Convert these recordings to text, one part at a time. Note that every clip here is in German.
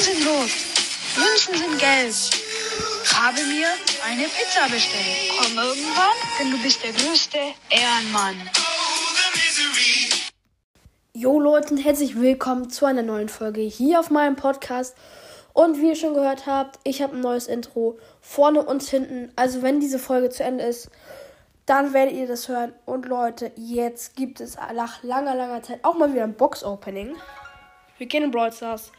sind rot. Münzen sind gelb. Habe mir eine Pizza bestellt. Komm irgendwann, denn du bist der größte Ehrenmann. Jo Leute und herzlich willkommen zu einer neuen Folge hier auf meinem Podcast. Und wie ihr schon gehört habt, ich habe ein neues Intro vorne und hinten. Also wenn diese Folge zu Ende ist, dann werdet ihr das hören. Und Leute, jetzt gibt es nach langer, langer Zeit auch mal wieder ein Box-Opening. Wir gehen in Brawl Stars.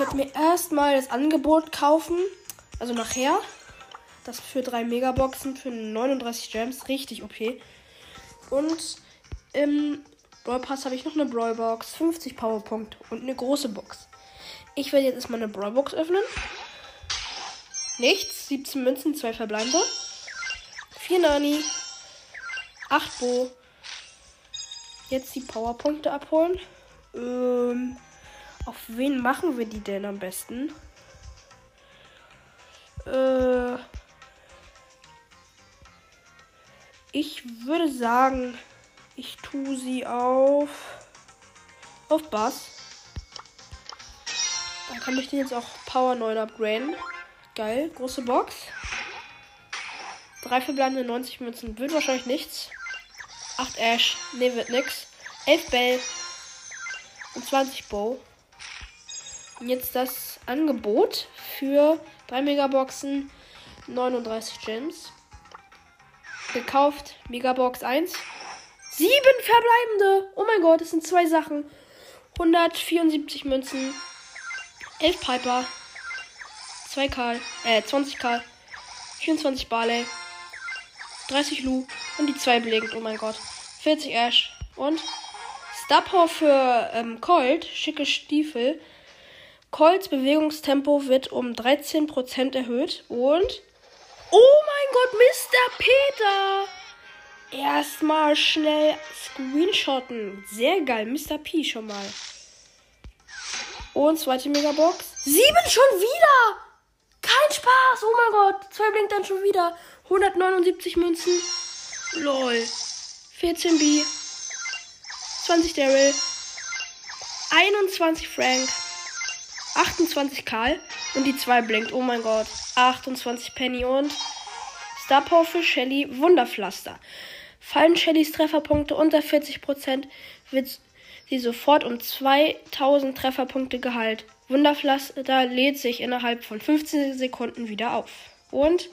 Werde mir erstmal das Angebot kaufen. Also nachher. Das für drei Megaboxen für 39 Gems. Richtig okay. Und im Brawl Pass habe ich noch eine Brawl Box, 50 Powerpunkte und eine große Box. Ich werde jetzt erstmal eine Brawl Box öffnen. Nichts. 17 Münzen, 2 verbleibende. 4 Nani. 8 Bo. Jetzt die Powerpunkte abholen. Ähm, auf wen machen wir die denn am besten? Äh, ich würde sagen, ich tue sie auf auf Bass. Dann kann ich den jetzt auch Power 9 upgraden. Geil, große Box. Drei verbleibende 90 Münzen. Wird wahrscheinlich nichts. 8 Ash. Ne, wird nix. 11 Bell. Und 20 Bow. Jetzt das Angebot für 3 Megaboxen. 39 Gems. Gekauft. Megabox 1. 7 verbleibende. Oh mein Gott, das sind zwei Sachen. 174 Münzen. 11 Piper. 2 Karl, äh, 20 Karl, 24 Barley, 30 Lu und die 2 blinkt, oh mein Gott. 40 Ash und Star für ähm, Colt, schicke Stiefel. Colts Bewegungstempo wird um 13% erhöht und Oh mein Gott, Mr. Peter! Erstmal schnell screenshotten. Sehr geil, Mr. P schon mal. Und zweite Megabox. Sieben schon wieder! Kein Spaß. Oh mein Gott. Zwei blinkt dann schon wieder. 179 Münzen. Lol. 14 B. 20 Daryl. 21 Frank. 28 Karl. Und die 2 blinkt. Oh mein Gott. 28 Penny und Star Power für Shelly. Wunderpflaster. Fallen Shellys Trefferpunkte unter 40%, wird sie sofort um 2000 Trefferpunkte geheilt. Wunderpflaster lädt sich innerhalb von 15 Sekunden wieder auf. Und.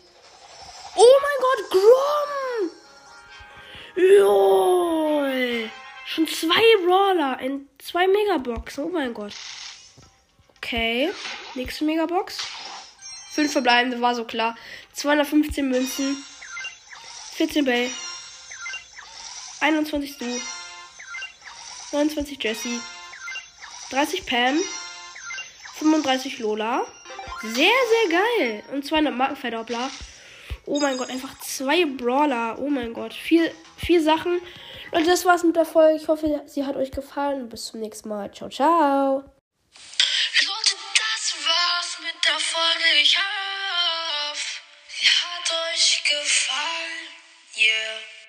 Oh mein Gott, Grom! LOL! Schon zwei Brawler in zwei Megaboxen. Oh mein Gott. Okay. Nächste Megabox. Fünf verbleibende war so klar. 215 Münzen. 14 Bell. 21 Stu. 29 Jesse. 30 Pam. 35 Lola. Sehr, sehr geil. Und 200 Markenverdoppler. Oh mein Gott, einfach zwei Brawler. Oh mein Gott. Vier, vier Sachen. Und das war's mit der Folge. Ich hoffe, sie hat euch gefallen. Bis zum nächsten Mal. Ciao, ciao. Folge. Ich hoffe, sie hat euch gefallen. Yeah.